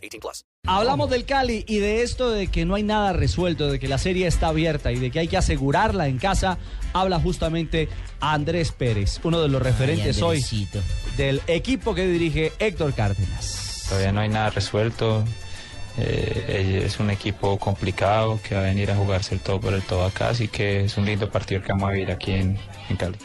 18 plus. Hablamos del Cali y de esto de que no hay nada resuelto, de que la serie está abierta y de que hay que asegurarla en casa. Habla justamente Andrés Pérez, uno de los referentes hoy del equipo que dirige Héctor Cárdenas. Todavía no hay nada resuelto. Eh, es un equipo complicado que va a venir a jugarse el todo por el todo acá, así que es un lindo partido que vamos a vivir aquí en, en Cali.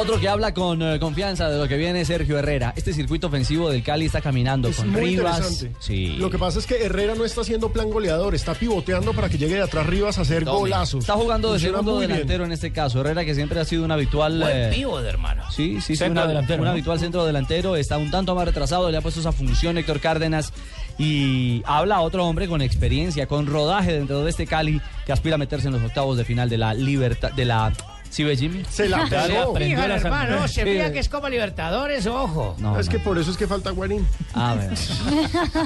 Otro que habla con eh, confianza de lo que viene es Sergio Herrera. Este circuito ofensivo del Cali está caminando Es con muy Rivas. Sí. Lo que pasa es que Herrera no está haciendo plan goleador, está pivoteando para que llegue de atrás Rivas a hacer golazos. Está jugando de Funciona segundo muy bien. delantero en este caso. Herrera que siempre ha sido un habitual. eh, de hermano. Sí, sí, sí, Centro una- delantero, un ¿no? habitual centro delantero. Está un tanto más retrasado, le ha puesto esa función Héctor Cárdenas. Y habla otro hombre con experiencia, con rodaje dentro de este Cali que aspira a meterse en los octavos de final de la libertad, de la. ¿Sí ves, Jimmy? Se la pegó. Hijo, hermano, se fía que es como Libertadores, ojo. No, es no. que por eso es que falta Guarín. A ver.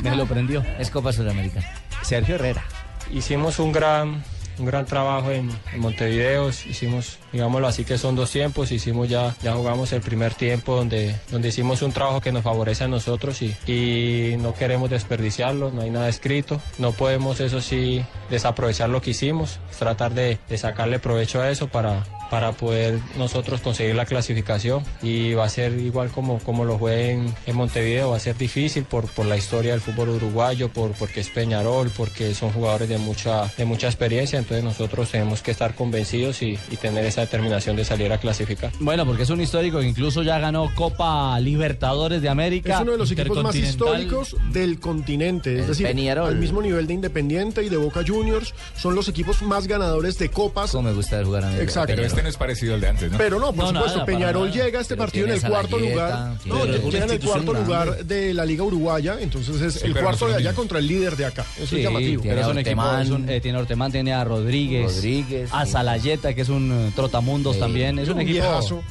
Me lo prendió. Es Copa Sudamericana. Sergio Herrera. Hicimos un gran, un gran trabajo en, en Montevideo, hicimos, digámoslo así que son dos tiempos, hicimos ya, ya jugamos el primer tiempo donde, donde hicimos un trabajo que nos favorece a nosotros y, y no queremos desperdiciarlo, no hay nada escrito, no podemos eso sí desaprovechar lo que hicimos, tratar de, de sacarle provecho a eso para, para poder nosotros conseguir la clasificación y va a ser igual como, como lo fue en, en Montevideo, va a ser difícil por, por la historia del fútbol uruguayo, por, porque es Peñarol, porque son jugadores de mucha, de mucha experiencia, entonces nosotros tenemos que estar convencidos y, y tener esa determinación de salir a clasificar. Bueno, porque es un histórico que incluso ya ganó Copa Libertadores de América. Es uno de los equipos más históricos del continente. Es El decir, Peñarol. al mismo nivel de Independiente y de Boca Juniors, son los equipos más ganadores de copas. Cómo me gusta jugar a mí. Exacto. Pero este no es parecido al de antes, ¿no? Pero no, por No, supuesto, nada, Peñarol nada. llega a este Pero partido en el cuarto lugar. tiene No, llega en el cuarto grande. lugar de la Liga Uruguaya, entonces es el cuarto no de son allá niños. contra el líder de acá. Eso Sí, es llamativo. pero es un Tiene equipo, Ortemán. eh, tiene Ortemán, tiene a Rodríguez, Rodríguez, a sí. Salayeta, que es un eh, trotamundos Sí. también. Es un, Un equipo. viejazo.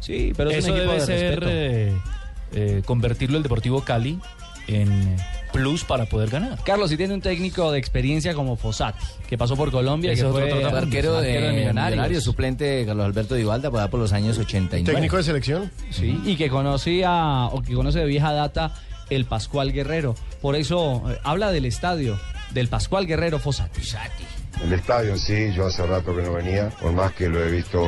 Sí, pero es Eso un equipo debe de ser eh, eh, convertirlo el Deportivo Cali en plus para poder ganar. Carlos, si tiene un técnico de experiencia como Fossati, que pasó por Colombia, Ese que es otro fue trotamundos. Arquero de, arquero de Millonarios. Millonarios. suplente de Carlos Alberto Divalda por, por los años 89. Técnico de selección. Sí, y que conocía o que conoce de vieja data el Pascual Guerrero. Por eso eh, habla del estadio del Pascual Guerrero Fossati. El estadio sí, yo hace rato que no venía, por más que lo he visto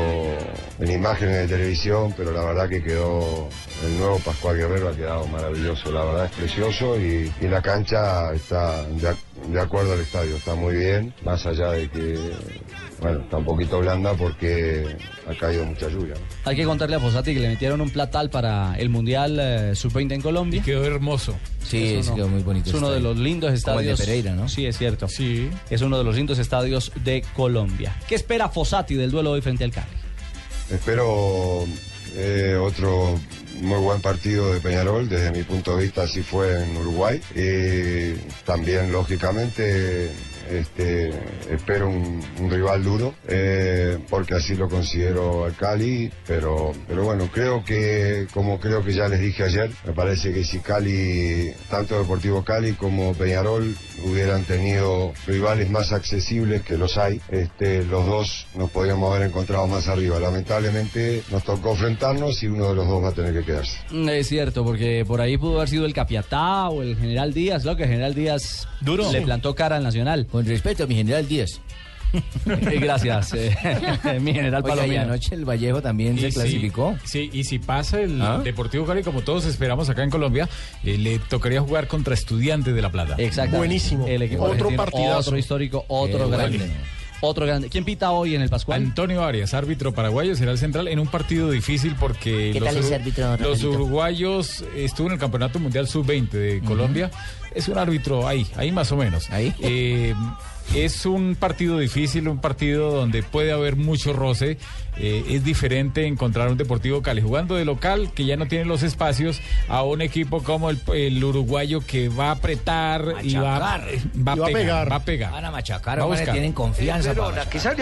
en imágenes de televisión, pero la verdad que quedó, el nuevo Pascual Guerrero ha quedado maravilloso, la verdad es precioso y, y la cancha está de, ac- de acuerdo al estadio, está muy bien, más allá de que, bueno, está un poquito blanda porque ha caído mucha lluvia. ¿no? Hay que contarle a Fossati que le metieron un platal para el Mundial eh, Sub-20 en Colombia. Quedó hermoso. Sí, uno- quedó muy bonito. Es uno de estadio. los lindos Como el de estadios. Pereira, ¿no? Sí, es cierto. Sí. Es uno de los lindos estadios de Colombia. ¿Qué espera Fossati del duelo hoy frente al Cali? Espero eh, otro muy buen partido de Peñarol, desde mi punto de vista así fue en Uruguay. Y también, lógicamente, este, espero un, un rival duro, eh, porque así lo considero al Cali, pero, pero bueno, creo que, como creo que ya les dije ayer, me parece que si Cali, tanto Deportivo Cali como Peñarol hubieran tenido rivales más accesibles que los hay, este, los dos nos podríamos haber encontrado más arriba. Lamentablemente nos tocó enfrentarnos y uno de los dos va a tener que quedarse. Mm, Es cierto, porque por ahí pudo haber sido el Capiatá o el General Díaz, lo que el General Díaz Duro. le plantó cara al Nacional. Con respeto a mi general Díaz. Eh, Gracias, eh, mi General y Palomino. anoche el Vallejo también se si- clasificó. Sí, y si pasa el ¿Ah? Deportivo Cali, como todos esperamos acá en Colombia, eh, le tocaría jugar contra Estudiantes de La Plata. Exactamente. Buenísimo. El equipo Otro partidazo. Otro histórico, otro Qué grande. bueno. Otro grande. ¿Quién pita hoy en el Pascual? Antonio Arias, árbitro paraguayo, será el central en un partido difícil porque ¿Qué tal los, ese ur- árbitro, los uruguayos estuvo en el Campeonato Mundial Sub-20 de Colombia. Es un árbitro ahí, ahí más o menos. Ahí. Eh, es un partido difícil, un partido donde puede haber mucho roce. Eh, es diferente encontrar un Deportivo Cali jugando de local, que ya no tiene los espacios, a un equipo como el, el uruguayo que va a apretar y va, a Y va a pegar, pegar. va a pegar. Van a machacar, Va a hombre, buscar. Tienen confianza. para machacar.